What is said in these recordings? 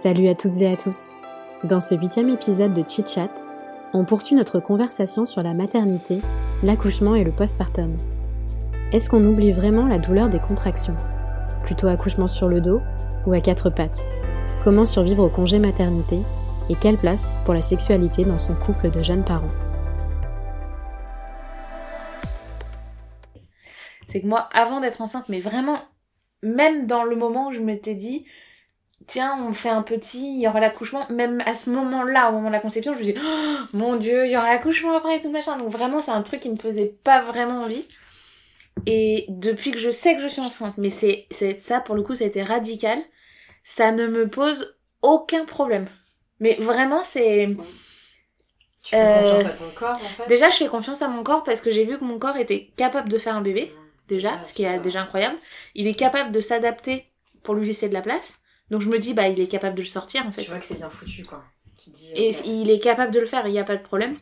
Salut à toutes et à tous. Dans ce huitième épisode de Chit Chat, on poursuit notre conversation sur la maternité, l'accouchement et le postpartum. Est-ce qu'on oublie vraiment la douleur des contractions? Plutôt accouchement sur le dos ou à quatre pattes? Comment survivre au congé maternité? Et quelle place pour la sexualité dans son couple de jeunes parents? C'est que moi, avant d'être enceinte, mais vraiment, même dans le moment où je m'étais dit, tiens, on fait un petit, il y aura l'accouchement, même à ce moment-là, au moment de la conception, je me dis, oh, mon dieu, il y aura l'accouchement après et tout machin. Donc vraiment, c'est un truc qui me faisait pas vraiment envie. Et depuis que je sais que je suis enceinte, mais c'est, c'est ça, pour le coup, ça a été radical, ça ne me pose aucun problème. Mais vraiment, c'est... Tu fais Euh, confiance à ton corps, en fait? Déjà, je fais confiance à mon corps parce que j'ai vu que mon corps était capable de faire un bébé, déjà, Ah, ce qui est déjà incroyable. Il est capable de s'adapter pour lui laisser de la place. Donc je me dis, bah, il est capable de le sortir, en fait. Tu vois que c'est bien foutu, quoi. Tu Et il est capable de le faire, il n'y a pas de problème.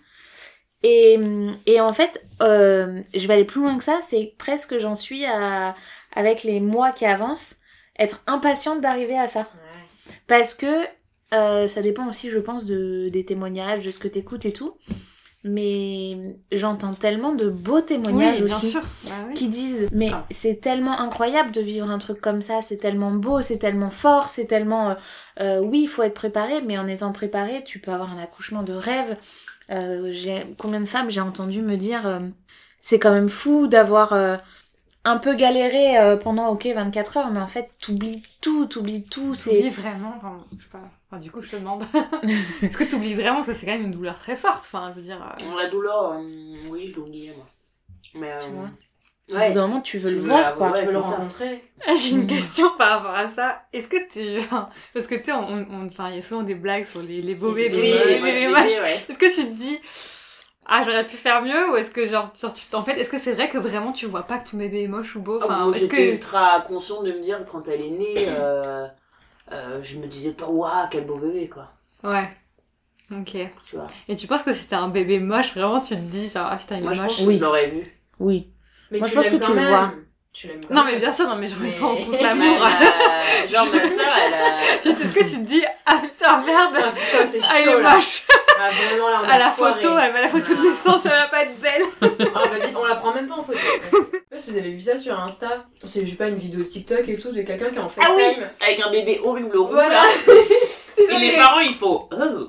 Et, et en fait, euh, je vais aller plus loin que ça, c'est presque j'en suis à, avec les mois qui avancent, être impatiente d'arriver à ça. Ouais. Parce que euh, ça dépend aussi, je pense, de, des témoignages, de ce que t'écoutes et tout. Mais j'entends tellement de beaux témoignages Oui, bien aussi sûr. Bah oui. qui disent mais Ah. c'est tellement incroyable de vivre un truc comme ça, c'est tellement beau, c'est tellement fort, c'est tellement euh, euh, oui, il faut être préparé, mais en étant préparé, tu peux avoir un accouchement de rêve. Euh, j'ai combien de femmes j'ai entendu me dire c'est quand même fou d'avoir un peu galéré pendant OK 24 heures, mais en fait, t'oublies tout, t'oublies tout, c'est vraiment, enfin, je sais pas. Enfin, du coup, je te demande. Est-ce que t'oublies vraiment Parce que c'est quand même une douleur très forte. Enfin, je veux dire. euh, La douleur, euh, oui, je l'oubliais, moi. Mais, euh, Tu vois. au ouais. bout d'un moment, tu veux Tu le veux voir quoi. ouais, tu veux le rencontrer J'ai une question par rapport à ça. Est-ce que tu. Parce que tu sais, on, on- enfin, il y a souvent des blagues sur les, les beaux Oui, bébés, oui, les l'ai dit, ouais. Est-ce que tu te dis. Ah, j'aurais pu faire mieux ou est-ce que genre, genre tu en fait est-ce que c'est vrai que vraiment tu vois pas que ton bébé est moche ou beau? Ah, enfin est-ce J'étais que ultra consciente de me dire quand elle est née, euh, euh, je me disais pas, waouh, quel beau bébé, quoi. ouais ok Tu vois. et tu penses que si c'était un bébé moche vraiment tu te dis genre ah putain il Moi, est je moche? pense que Oui. je l'aurais vu. Oui. Mais Moi, tu je pense l'aimes que tu quand le même. vois. Tu l'aimes quand non mais bien sûr non mais je remets Mais- pas en compte l'amour a- Genre, ma soeur, elle a. Est-ce que tu te dis ah putain merde Ah putain, c'est ah chaud est là. Ah, vraiment là, on à la foiré. photo elle met la photo de Ah. naissance elle va pas être belle Ah, vas-y, on la prend même pas en photo. Je sais pas si vous avez vu ça sur Insta. C'est, je sais pas, une vidéo TikTok et tout de quelqu'un qui est en Ah oui. Avec un bébé horrible roux, Voilà. là. Et les parents, il faut. Oh.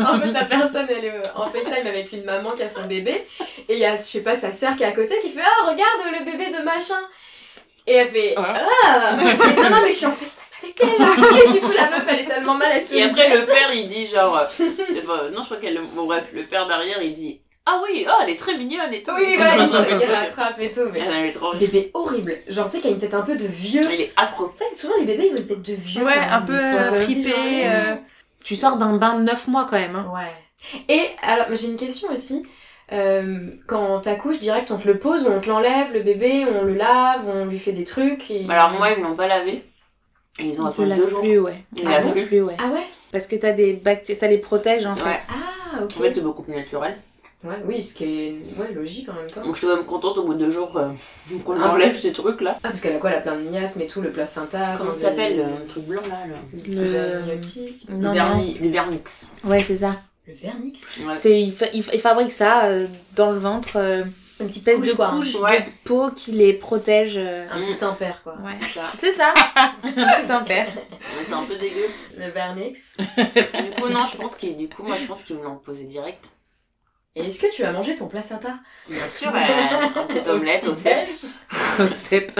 en fait, la personne, elle est euh, en FaceTime avec une maman qui a son bébé. Et il y a, je sais pas, sa sœur qui est à côté qui fait Ah, regarde le bébé de machin. Et elle fait Ah Non, non, mais je suis en FaceTime avec elle. Et du coup, la meuf, elle est tellement mal, elle se Et après, le père, il dit genre. euh, enfin, non, je crois qu'elle. Bon, bref, le père derrière, il dit Ah oui, oh, elle est très mignonne et tout. Oui, voilà, il se il rattrape et tout. Mais... Elle avait trop. Bébé horrible. Genre, tu sais, qui a une tête un peu de vieux. Il est affreux. Tu sais, souvent les bébés, ils ont une tête de vieux. ouais un peu euh, fripé euh, Tu sors d'un bain de 9 mois quand même. Hein. Ouais. Et alors, j'ai une question aussi. Euh, quand t'accouches, direct, on te le pose ou on te l'enlève, le bébé, on le lave, on lui fait des trucs. Et... Alors, moi, ils l'ont pas lavé. Ils ont On te attendu deux jours. plus, ouais. Ils Ah lavent bon plus. ouais. Ah ouais? Parce que t'as des bactéries, ça les protège en Ouais. fait. Ah, ok. En fait, c'est beaucoup plus naturel. Ouais, oui, ce qui est ouais, logique en même temps. Donc, je suis quand même contente au bout de deux jours euh, qu'on Ah enlève ces trucs-là. Ah, parce qu'elle a quoi Elle a plein de miasmes et tout, le placenta. Comment ça les- s'appelle le truc blanc là Le, Le. Non, le, non. vernis, le vernix. Ouais, c'est ça. Le vernix. Ouais. C'est, il, fa- il fa- il fabrique ça euh, dans le ventre, euh, Une petite couche, de quoi. couche Ouais. de peau qui les protège. euh, Un petit impair, quoi. Ouais. C'est ça. C'est ça. Un petit impair. C'est un peu dégueu. Le vernix. Du coup, non, je pense qu'ils, du coup, moi, je pense qu'ils me l'ont posé direct. Et est-ce que tu as mangé ton placenta? Bien sûr, euh, un petit omelette au cèpe. Au cep.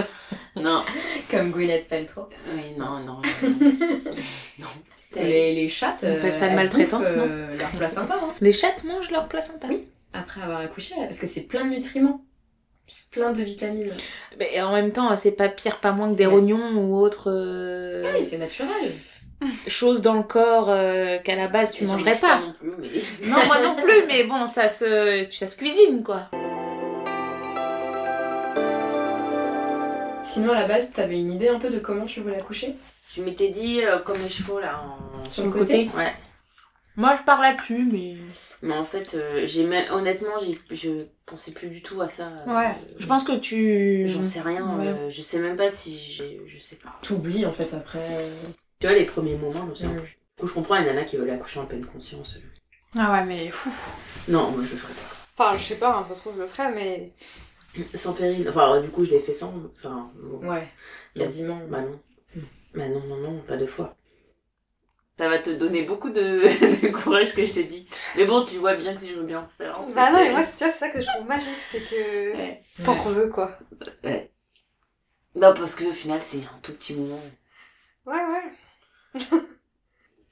Non. Comme Gwyneth Paltrow. Oui, non, non. non. Les, les chattes. On appelle ça euh, de elles maltraitance, bouffent, euh, Leur placenta, hein. Les chattes mangent leur placenta. Oui. Après avoir accouché, parce que c'est plein de nutriments. C'est plein de vitamines. Mais en même temps, c'est pas pire, pas moins que des Ouais. rognons ou autres. euh, Oui, c'est naturel. Choses dans le corps euh, qu'à la base tu mangerais mange pas. non plus, mais. Non, moi non plus, mais bon, ça se, ça se cuisine, quoi. Sinon, à la base, t'avais une idée un peu de comment tu voulais accoucher? Je m'étais dit euh, comme les chevaux là. En... Sur le côté? Ouais. Moi, je pars là-dessus, mais... Mais en fait, euh, j'ai même- honnêtement, j'ai... je pensais plus du tout à ça. euh, Ouais. Je pense que tu... J'en sais rien. Ouais. euh, je sais même pas si j'ai. Je sais pas. T'oublies en fait après. Euh, Tu vois, les premiers moments, je me souviens Mm. plus. Du coup, je comprends les nanas qui veulent accoucher en pleine conscience. Ah ouais, mais fou. Non, moi je le ferais pas. Enfin, je sais pas, hein, ça se trouve, je le ferais, mais. Sans péril. Enfin, euh, du coup, je l'ai fait sans. Enfin, bon. Ouais, quasiment. Bah non. Bah non, non, non, pas deux fois. Ça va te donner beaucoup de, de courage que je te dis. Mais bon, tu vois bien que si je veux bien en faire. c'est Bah non, que- mais moi, c'est vois, c'est ça que je trouve magique, c'est que. Ouais. T'en veux, quoi. Bah parce qu'au final, c'est un tout petit moment. Ouais, ouais.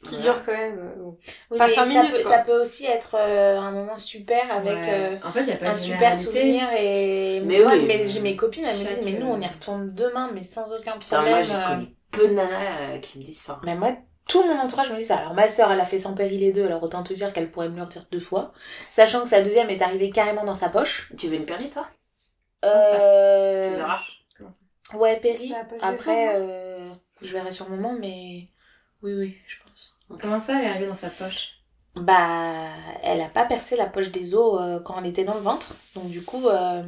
Qui Voilà. dure quand même. euh. Oui, Pas mais ça, minutes, peut, quoi. ça peut aussi être euh, un moment super avec Ouais. euh, En fait, il y a pas un super souvenir et Mais moi, oui. mais j'ai mes copines elles me disent mais nous on y retourne demain mais sans aucun Putain, moi, problème euh. connais peu de nanas euh, qui me disent ça. mais moi tout mon entourage me dit ça alors ma soeur elle a fait sans péril les deux alors autant te dire qu'elle pourrait me le redire deux fois sachant que sa deuxième est arrivée carrément dans sa poche Tu veux une péri, toi? Euh... Tu verras. Ouais péri après euh... je verrai sur le moment mais oui oui je pense Comment ça, elle est arrivée dans sa poche? Bah, elle a pas percé la poche des os euh, quand elle était dans le ventre. Donc du coup, euh,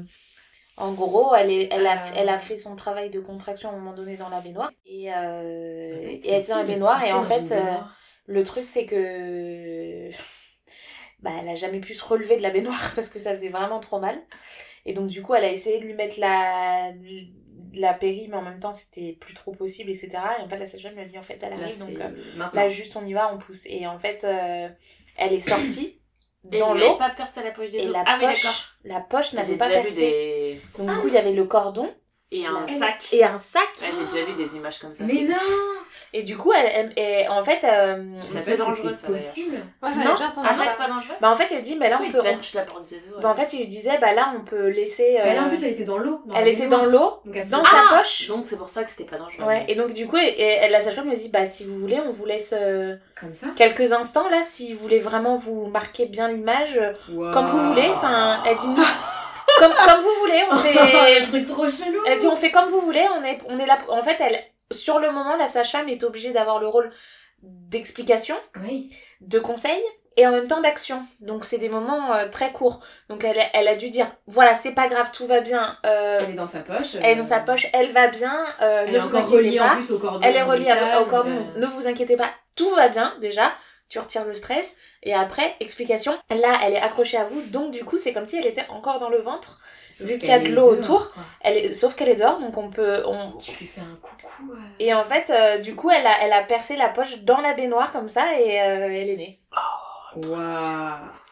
en gros, elle, est, elle, a, Ah. elle a fait son travail de contraction à un moment donné dans la baignoire. Et, euh, et elle était dans la baignoire. Et en fait, euh, le truc c'est que... Bah, elle a jamais pu se relever de la baignoire parce que ça faisait vraiment trop mal. Et donc du coup, elle a essayé de lui mettre la, de la péri, mais en même temps, c'était plus trop possible, etc. Et en fait, la sage-femme lui a dit, en fait, elle Là, arrive, c'est donc... euh. Là, juste on y va, on pousse. Et en fait, euh, elle est sortie dans il avait l'eau. pas percé la poche des Et la ah, oui, d'accord. poche, la poche n'avait pas percé. vu des. Donc du coup, il y avait le cordon Et un sac. et un sac. Ouais, j'ai déjà vu des images comme ça. Mais non Et du coup, elle, elle- en fait, euh, C'est assez dangereux, ça, possible. Ouais, Non, Ah, c'est pas dangereux bah en fait, elle dit, mais là on Oui, peut. perche la porte des ouais. Bah, en fait, il lui disait, bah là on peut laisser. euh, Mais là, en plus, elle était dans l'eau. elle était dans l'eau, dans sa Ah poche. Donc c'est pour ça que c'était pas dangereux. Ouais. Et donc du coup, et, et la sage-femme lui a dit, bah si vous voulez, on vous laisse euh, Comme ça. quelques instants là, si vous voulez vraiment vous marquer bien l'image, euh, Wow. comme vous voulez. Enfin, elle dit non. comme comme vous voulez, on fait. un truc trop chelou. Elle dit on fait comme vous voulez, on est, on est là. En fait, elle, sur le moment, la sage-femme est obligée d'avoir le rôle d'explication, Oui. de conseil et en même temps d'action. Donc c'est des moments euh, très courts. Donc elle, elle a dû dire voilà c'est pas grave, tout va bien. euh, Elle est dans sa poche. elle est dans sa poche, elle va bien. euh, Elle ne est vous inquiétez reliée en pas. plus au cordon. Elle est reliée au cordon. euh, Ne vous inquiétez pas, tout va bien déjà. Tu retires le stress et après explication. Là, elle est accrochée à vous, donc du coup c'est comme si elle était encore dans le ventre. sauf vu qu'il y a de l'eau autour. quoi. Elle est, sauf qu'elle est dehors, donc on peut, on, Tu lui fais un coucou. euh. Et en fait, euh, du coup, elle a, elle a percé la poche dans la baignoire comme ça et euh, elle est née. Waouh.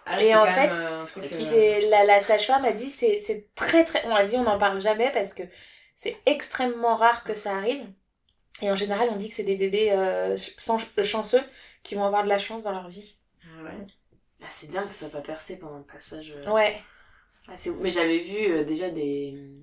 Ah, Et en fait, C'est la, la sage-femme a dit c'est c'est très très on a dit on n'en parle jamais parce que c'est extrêmement rare que ça arrive. Et en général, on dit que c'est des bébés euh, sans- chanceux qui vont avoir de la chance dans leur vie. Ah ouais. Ah, c'est dingue que ça soit pas percé pendant le passage. euh. Ouais. Ah. Mais j'avais vu euh, déjà des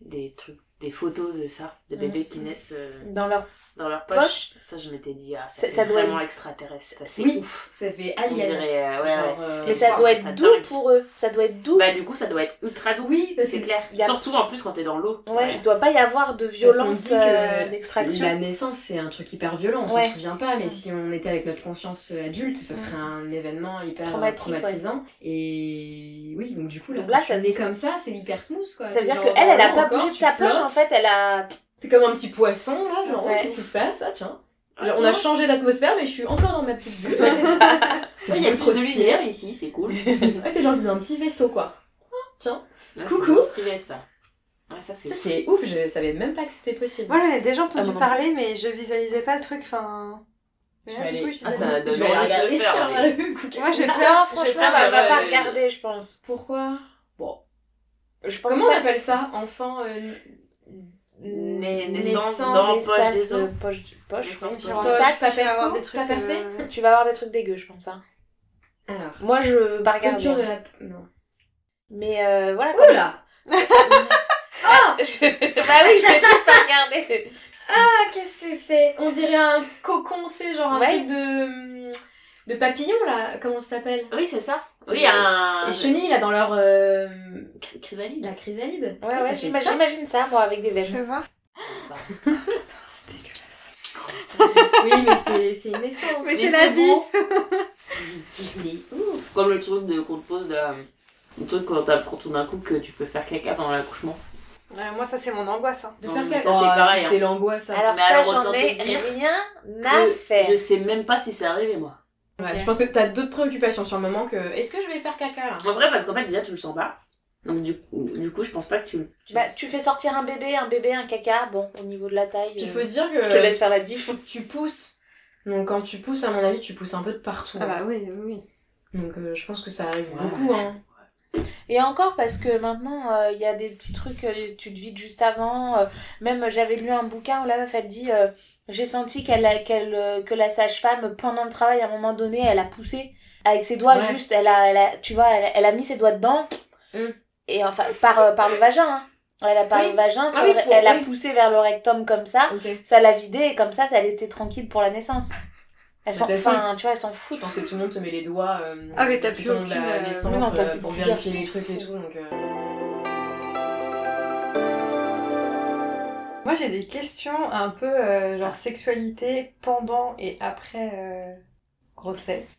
des trucs, des photos de ça, de Mhm. bébés qui naissent euh, Dans leur dans leur poche. Poche. Ça, je m'étais dit ah, Ça- ça, ça c'est doit vraiment être- extraterrestre. C'est Oui. ouf. Ça fait On alien. dirait euh, ouais, Genre, ouais. euh, Mais ça doit c'est être doux pour eux. Ça doit être doux. Bah du coup, ça doit être ultra doux. Oui, parce c'est clair. a- Surtout en plus quand t'es dans l'eau. ouais, il doit pas y avoir de violence euh, d'extraction. La naissance, c'est un truc hyper violent, on Ouais. s'en souvient pas, mais Mm. si on était avec notre conscience adulte, ça serait un événement hyper traumatisant. Et oui, donc du coup, là, ça se- comme ça, c'est hyper smooth, quoi. Ça veut dire Genre, que elle, elle a pas bougé de sa poche. En fait, elle a. T'es comme un petit poisson, là, genre, Ouais. qu'est-ce qui se passe? Ah, tiens. Ah, Genre, on a changé d'atmosphère, mais je suis encore dans ma petite bulle. Ouais, c'est ça. C'est Ouais, Il y a trop de lumière ici, c'est cool. Ouais, t'es genre dans un petit vaisseau, quoi. Là, Coucou. C'est stylé ça. Ouais, ça c'est Ça, c'est ouf, je savais même pas que c'était possible. Moi, j'en ai déjà entendu Ah, parler, mais je visualisais pas le truc, enfin. Je vais aller- Ah, ça donne je vais regarder sur mais- euh, Google. Moi, j'ai Non, peur. franchement, peur. va, pas regarder, je pense. Pourquoi? Bon. Je pense Comment on appelle ça Enfant. Nais- Naissance, naissance dans poche des os. poche, poche, Naissance, poche os. Sac, pas avoir perso, des trucs pas percé euh, Tu vas avoir des trucs dégueux, je pense. Hein. Alors. Moi, je veux pas regarder. Culture de hein. la. Non. Mais euh, voilà. Oh là Je- bah oui, je vais pas regarder. Ah, qu'est-ce que c'est On dirait un cocon, c'est genre un Ouais. truc de. de papillon là. Comment ça s'appelle? Oui, c'est ça. Oui, un. Les chenilles là dans leur. euh, Chrysalide. la chrysalide. Ouais, ouais, j'imagine ça, moi, avec des veines. Je vois. Oui, mais c'est c'est une essence. Mais c'est la vie. C'est ouf. Comme le truc qu'on te pose là. Le truc quand t'apprends tout d'un coup que tu peux faire caca pendant l'accouchement. Ouais, moi, ça, c'est mon angoisse. hein. De Non, faire caca. ça, c'est Oh, hein. C'est l'angoisse. Alors Mais ça, alors, j'en ai rien à faire. Je sais même pas si c'est arrivé moi. Ouais. Je pense que t'as d'autres préoccupations sur le moment que. Est-ce que je vais faire caca là? En vrai, parce qu'en fait, déjà, tu le sens pas. Donc, du coup, du coup je pense pas que tu. tu- Bah, tu fais sortir un bébé, un bébé, un caca, bon, au niveau de la taille. Il euh, faut se dire que. Je te laisse faire la diff. faut que tu pousses. Donc quand tu pousses, à mon avis, tu pousses un peu de partout. Ah bah oui, oui, oui. Donc euh, je pense que ça arrive Ouais. beaucoup. Hein. Et encore parce que maintenant, euh, il y a des petits trucs, euh, tu te vides juste avant. euh, même j'avais lu un bouquin où la meuf, elle dit, euh, j'ai senti qu'elle, a- qu'elle, euh, que la sage-femme, pendant le travail, à un moment donné, elle a poussé avec ses doigts Ouais. juste, elle a, elle a, tu vois, elle, a- elle a mis ses doigts dedans. Mm. Et enfin, par, euh, par le vagin, hein. Elle a par Oui. le vagin, sur oui, le- pour- elle a poussé vers le rectum comme ça, ça l'a vidé et comme ça, elle était tranquille pour la naissance. Elles sont, enfin, tu vois, elles s'en Je foutent. pense que tout le monde te met les doigts euh, Ah, mais plus aucune, la euh, naissance non, euh, plus pour vérifier les trucs et tout. Donc, euh, Moi, j'ai des questions un peu euh, genre sexualité pendant et après euh, grossesse.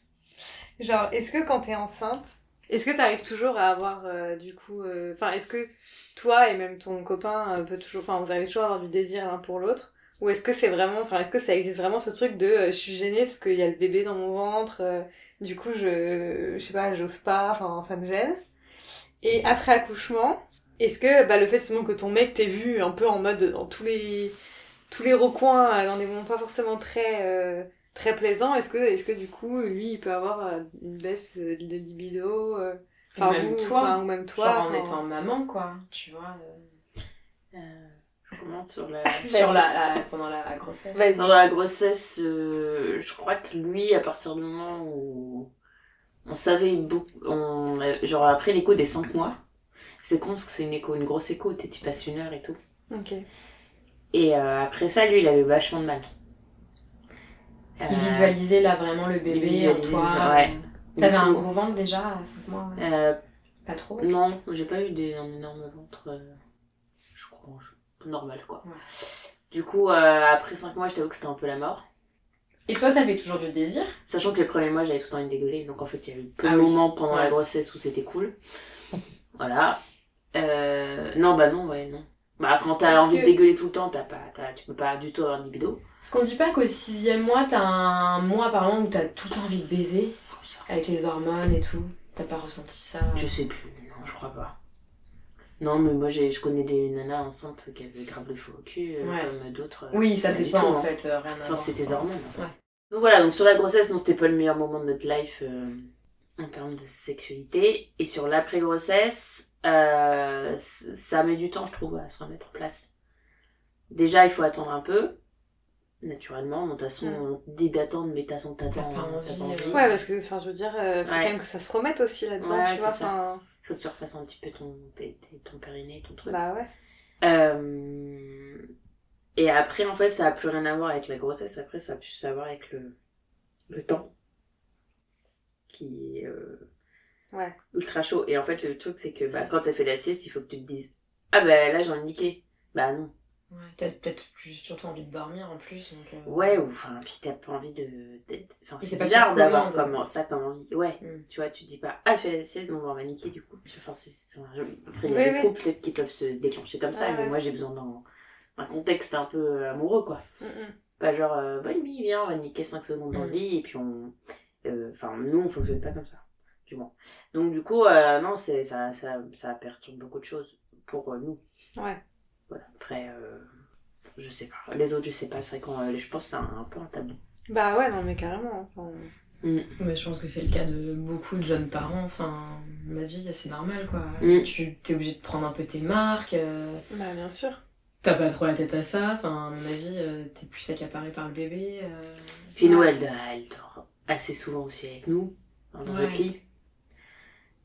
Genre, est-ce que quand t'es enceinte, est-ce que t'arrives toujours à avoir euh, du coup, euh, enfin, est-ce que toi et même ton copain euh, peut toujours, enfin, vous arrivez toujours à avoir du désir l'un pour l'autre, ou est-ce que c'est vraiment, enfin, est-ce que ça existe vraiment ce truc de, euh, je suis gênée parce qu'il y a le bébé dans mon ventre, du coup, je, je sais pas, j'ose pas, enfin, ça me gêne. Et après accouchement, est-ce que bah, le fait justement que ton mec t'ait vu un peu en mode dans tous les tous les recoins, dans des moments pas forcément très très plaisants, est-ce que est-ce que du coup lui il peut avoir euh, une baisse euh, de libido, euh, enfin Ou même vous, toi. enfin, ou même toi, genre en étant maman, quoi. Tu vois. euh, Euh, je commente sur la. sur la, la- pendant la grossesse. Vas-y. Dans la grossesse, euh, je crois que lui, à partir du moment où on savait beaucoup, on, genre après l'écho des 5 mois, c'est con parce que c'est une écho, une grosse écho, t'es tu passes une heure et tout. Ok. Et euh, après ça, lui, il avait vachement de mal. Qu'il Euh, visualisait là vraiment le bébé en toi. ouais. T'avais un gros ventre déjà à 5 mois ouais. euh, Pas trop Non, j'ai pas eu des, un énorme ventre. euh, je crois, normal quoi. Ouais. Du coup, après 5 mois, je t'avoue que c'était un peu la mort. Et toi, t'avais toujours du désir? Sachant que les premiers mois, j'avais tout le temps une dégueulée, donc en fait, il y a eu peu Ah de oui. moments pendant la grossesse où c'était cool. Voilà. Euh, non, bah non, ouais, non. Bah, quand t'as envie que- de dégueuler tout le temps, t'as pas, t'as- tu peux pas du tout avoir de libido. Parce qu'on dit pas qu'au sixième mois, t'as un mois apparemment où t'as tout envie de baiser avec les hormones et tout. T'as pas ressenti ça Je sais plus, non, je crois pas. Non, mais moi, j'ai, je connais des nanas enceintes qui avaient grave le faux au cul, euh, Ouais. comme d'autres. euh, Oui, ça dépend tout, en hein. fait, euh, rien à Enfin, voir. c'est tes hormones. Ouais. Donc voilà, donc sur la grossesse, non, c'était pas le meilleur moment de notre life euh, en termes de sexualité. Et sur l'après-grossesse, euh, ça met du temps, je trouve, à se remettre en place. Déjà, il faut attendre un peu, naturellement. De toute façon, Mm. on dit d'attendre, mais t'as son t'attends. pas hein, envie, t'as euh. Ouais, parce que, enfin, je veux dire, euh, faut Ouais. quand même que ça se remette aussi là-dedans, Ouais, tu vois. ça. Faut que tu refasses un petit peu ton, tes- tes- ton périnée, ton truc. Bah ouais. Euh, Et après, en fait, ça a plus rien à voir avec la grossesse. Après, ça a plus à voir avec le, le temps. Qui est euh, Ouais. ultra chaud. Et en fait, le truc, c'est que bah, quand t'as fait la sieste, il faut que tu te dises Ah bah là, j'ai envie de niquer. Bah non. Ouais, t'as peut-être plus surtout envie de dormir en plus. Donc, euh, Ouais, ou enfin, puis t'as pas envie de. d'être- Enfin, c'est bizarre d'avoir comme, ça comme envie. Ouais. Mm. Tu vois, tu dis pas Ah, fais la sieste, bah, on va niquer du coup. Enfin, c'est. enfin, je- Après, il y a des oui. couples peut-être qui peuvent se déclencher comme ça, Ouais, mais ouais. moi, j'ai besoin d'un contexte un peu amoureux, quoi. Mm, mm. Pas genre, euh, bonne nuit, viens, on va niquer 5 secondes dans le Mm. lit, et puis on. euh, Enfin, nous, on fonctionne pas comme ça, du moins. Donc, du coup, euh, non, c'est ça, ça, ça perturbe beaucoup de choses pour euh, nous. Ouais. Voilà. Après, euh, je sais pas. Les autres, je sais pas. C'est vrai qu'on, euh, je pense que c'est un, un peu un tabou. Bah ouais, non, mais carrément. Enfin... Mais je pense que c'est le cas de beaucoup de jeunes parents. Enfin, à mon avis, c'est normal quoi. Mm. Tu t'es obligé de prendre un peu tes marques. euh, Bah bien sûr. T'as pas trop la tête à ça. Enfin, à mon avis, euh, t'es plus accaparé par le bébé. euh. Puis Ouais. nous, elle, elle dort assez souvent aussi avec nous, dans le Ouais. repli.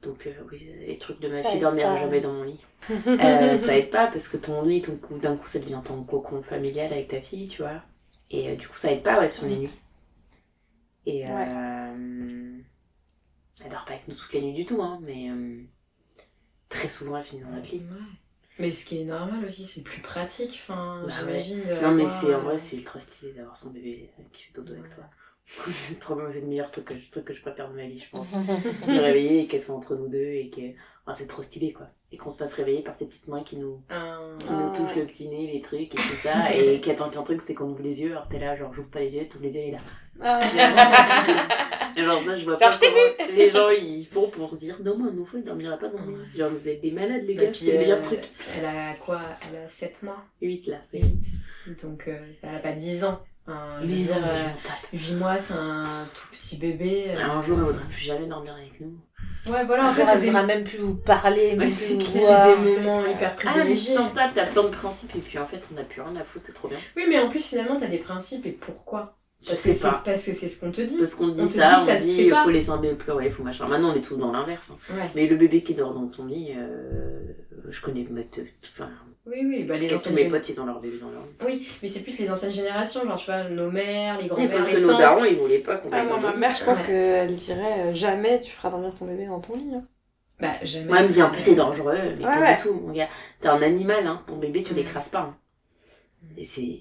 Donc, euh, oui, les trucs de ma Ça fille dormir jamais dans mon lit. Euh, ça aide pas parce que ton lit, ton coup, d'un coup, ça devient ton cocon familial avec ta fille, tu vois. Et euh, du coup, ça aide pas, ouais, sur les nuits. Et elle dort pas avec nous toutes les nuits du tout, hein, mais très souvent, elle finit dans notre lit. Ouais. Mais ce qui est normal aussi, c'est plus pratique, enfin, Bah j'imagine. Non, mais c'est en vrai, c'est ultra stylé d'avoir son bébé qui fait dodo avec toi. c'est trop bien, c'est le meilleur truc que, je, truc que je préfère de ma vie, je pense. de réveiller et qu'elle soit entre nous deux et que. Enfin, c'est trop stylé quoi. Et qu'on se fasse réveiller par ces petites mains qui nous, un- qui nous touchent le petit nez, les trucs et tout ça. et qui attend qu'un truc, c'est qu'on ouvre les yeux. Alors t'es là, genre j'ouvre pas les yeux, t'ouvres les yeux et là. Ah. Et genre ça, je vois pas Alors, je les gens ils font pour se dire non, mon enfant il dormira pas dans moi. Genre vous êtes des malades les Et gars, c'est le meilleur euh, truc. Elle a quoi? Elle a 7 mois? 8 là, c'est 8. Donc, euh, elle a pas 10 ans. Enfin, je veux Mais dire, mais euh, je m'en tape. 8 mois, c'est un tout petit bébé. euh. Un jour, elle voudra plus jamais dormir avec nous. Ouais, voilà, en fait, c'est des, même plus vous parler, même c'est des moments hyper Ah, mais privilégiés. tapes, t'as plein de principes et puis en fait, on n'a plus rien à foutre, c'est trop bien. oui, mais en plus, finalement, t'as des principes et pourquoi? Je Parce que c'est pas. parce que c'est ce qu'on te dit. Parce qu'on dit On te ça, dit ça on se dit il faut laisser un bébé pleurer, il faut machin. Maintenant, on est tous dans l'inverse. hein. Ouais. Mais le bébé qui dort dans ton lit, euh, je connais enfin, Oui, oui, bah les tous anciennes mes potes, ils ont leur bébé dans leur lit. Oui, mais c'est plus les anciennes générations, genre tu vois, nos mères, les Et grands-mères, parce que les nos tantes. darons, ils voulaient pas qu'on Ah, aille moi, ma mère, je pense Ouais. qu'elle dirait euh, jamais tu feras dormir ton bébé dans ton lit. hein. Bah, jamais. Moi, elle me dit en plus c'est dangereux, mais Ouais, pas ouais. du tout, mon gars. T'es un animal, hein. Ton bébé, tu Mm. l'écrases pas. hein. Et c'est.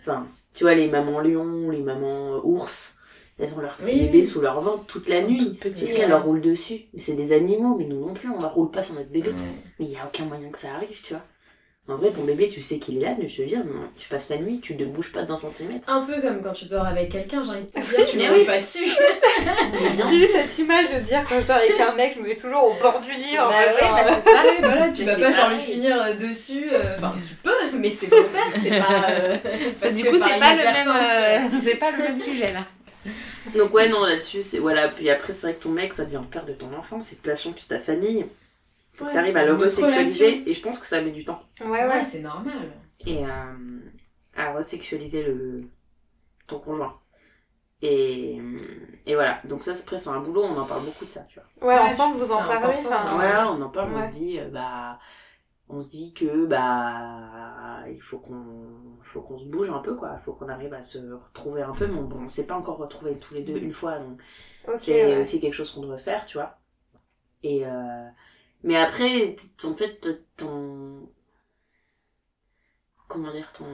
Enfin, tu vois, les mamans lions, les mamans ours, elles ont leur petit Oui, bébé oui. sous leur ventre toute Ils la nuit. Parce qu'elles leur roulent dessus. Mais c'est des animaux, mais nous non plus, on leur roule pas sur notre bébé. Mais il y a aucun moyen que ça arrive, tu vois. En vrai, ton bébé, tu sais qu'il est là, mais je te dis, tu passes la nuit, tu ne bouges pas d'un centimètre. Un peu comme quand tu dors avec quelqu'un, j'ai envie de te dire, tu ne oui. pas dessus. J'ai eu cette image de dire quand je dors avec un mec, je me mets toujours au bord du lit. en Bah mode oui, genre, bah c'est ça. Ouais, voilà, tu Mais vas pas genre lui finir euh, dessus. euh, Enfin, tu peux, mais c'est volontaire, c'est pas. euh, Ça, du coup, c'est pas le même, euh, c'est pas le même sujet là. Donc ouais, non, là-dessus, c'est... Voilà, puis après, c'est vrai que ton mec, ça devient le père de ton enfant, c'est de la chance, puis ta famille. Faut que Ouais, t'arrives à le resexualiser, et je pense que ça met du temps. Ouais, Ouais, ouais. c'est normal. Et euh, à resexualiser le... ton conjoint. Et, et voilà, donc ça, c'est après, c'est un boulot, on en parle beaucoup de ça, tu vois. Ouais, Ouais, ensemble, je vous en parlez. enfin, Ouais, on en parle, on se dit, euh, bah, on se dit que, bah, il faut qu'on, faut qu'on se bouge un peu, quoi. Il faut qu'on arrive à se retrouver un peu, mais bon, on s'est pas encore retrouvés tous les deux une fois, donc Ok, c'est ouais. aussi quelque chose qu'on devrait faire, tu vois. Et, euh, mais après, en fait, ton, comment dire, ton,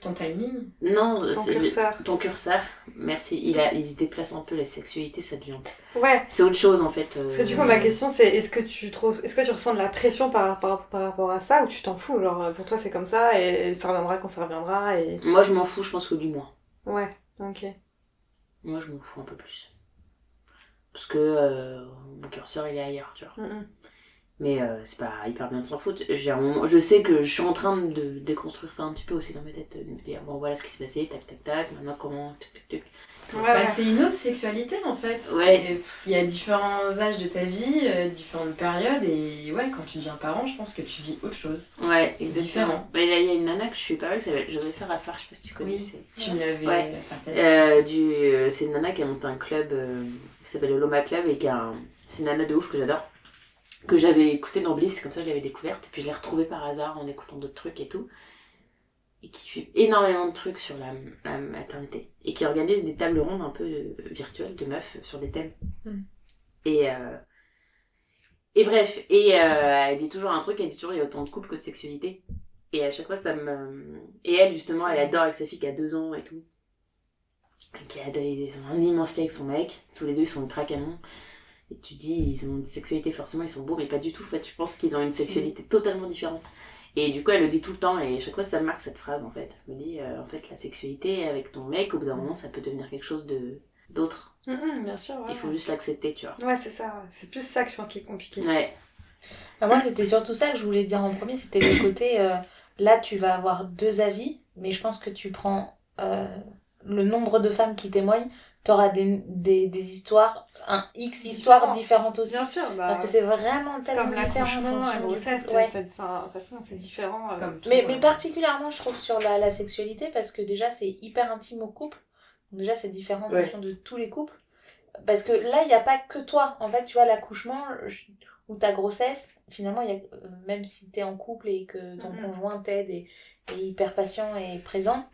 Ton timing. non, Ton c'est- curseur. ton curseur, merci, il a, ils déplacent un peu la sexualité, ça devient, Ouais. c'est autre chose, en fait. Parce que du coup, ma question, c'est est-ce que tu trouves, est-ce que tu ressens de la pression par, par, par rapport à ça ou tu t'en fous? Genre, pour toi, c'est comme ça et ça reviendra quand ça reviendra et. Moi, je m'en fous, je pense que lui, moins. Ouais, ok. Moi, je m'en fous un peu plus. Parce que euh, mon curseur, il est ailleurs, tu vois. Mm, Mais euh, c'est pas hyper bien de s'en foutre. Un je sais que je suis en train de déconstruire ça un petit peu aussi dans ma tête. De me dire, bon, voilà ce qui s'est passé, tac, tac, tac, maintenant comment, tac, tac, tac. Ouais, Bah, ouais. c'est une autre sexualité en fait. Ouais. Il y a différents âges de ta vie, euh, différentes périodes, et ouais, quand tu deviens parent, je pense que tu vis autre chose. Ouais, C'est exactement. différent. Mais là, il y a une nana que je suis pas mal, qui s'appelle Joseph Raffard, je sais pas si tu connais. Oui. c'est- Tu me l'avais Ouais. partagé. Euh, du, euh, c'est une nana qui a monté un club euh, qui s'appelle le Loma Club et qui a un- c'est une nana de ouf que j'adore. Que j'avais écouté dans Bliss, c'est comme ça que je l'avais découverte. Puis je l'ai retrouvée par hasard en écoutant d'autres trucs et tout. Et qui fait énormément de trucs sur la, la maternité. Et qui organise des tables rondes un peu euh, virtuelles de meufs sur des thèmes. Mm. Et, euh, et bref, et euh, elle dit toujours un truc, elle dit toujours il y a autant de couples que de sexualité. Et à chaque fois ça me... Et elle justement, elle adore avec sa fille qui a deux ans et tout qui a des, un immense lien avec son mec, tous les deux ils sont ultra canons. Et tu dis, ils ont une sexualité, forcément ils sont beaux, mais pas du tout. En fait, je pense qu'ils ont une sexualité totalement différente. Et du coup, elle le dit tout le temps, et à chaque fois ça me marque cette phrase en fait. Je me dis, euh, en fait, la sexualité avec ton mec, au bout d'un moment, ça peut devenir quelque chose de d'autre. Mm, mm, bien sûr, ouais. Il faut juste l'accepter, tu vois. Ouais, c'est ça. C'est plus ça que je pense qui est compliqué. Ouais, Bah, moi, c'était surtout ça que je voulais dire en premier, c'était le côté, euh, là, tu vas avoir deux avis, mais je pense que tu prends euh, le nombre de femmes qui témoignent, t'auras des, des, des histoires, un X histoires Différentes. différentes aussi. Bien sûr, bah. Parce que c'est vraiment tellement comme l'accouchement, la grossesse, Ouais. c'est- enfin, de toute façon, c'est différent. euh. Comme tout, Mais, mais particulièrement, je trouve, sur la, la sexualité, parce que déjà, c'est hyper intime au couple. Déjà, c'est différent en Ouais. fonction de tous les couples. parce que là, il n'y a pas que toi. En fait, tu vois, l'accouchement je- ou ta grossesse, finalement, il y a, euh, même si tu es en couple et que ton Mhm. conjoint t'aide et est hyper patient et présent,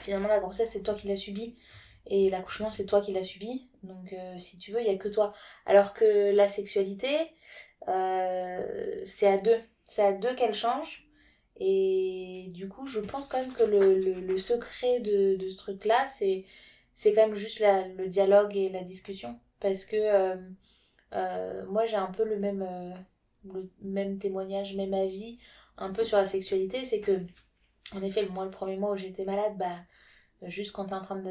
finalement, la grossesse, c'est toi qui l'as subie. Et l'accouchement, c'est toi qui l'as subi. Donc, euh, si tu veux, il n'y a que toi. Alors que la sexualité, euh, c'est à deux. C'est à deux qu'elle change. Et du coup, je pense quand même que le, le, secret de, de ce truc-là, c'est c'est quand même juste la, le dialogue et la discussion. Parce que euh, moi, j'ai un peu le même, le même témoignage, même avis, un peu sur la sexualité. C'est que, en effet, moi, le premier mois où j'étais malade, bah, juste quand t'es en train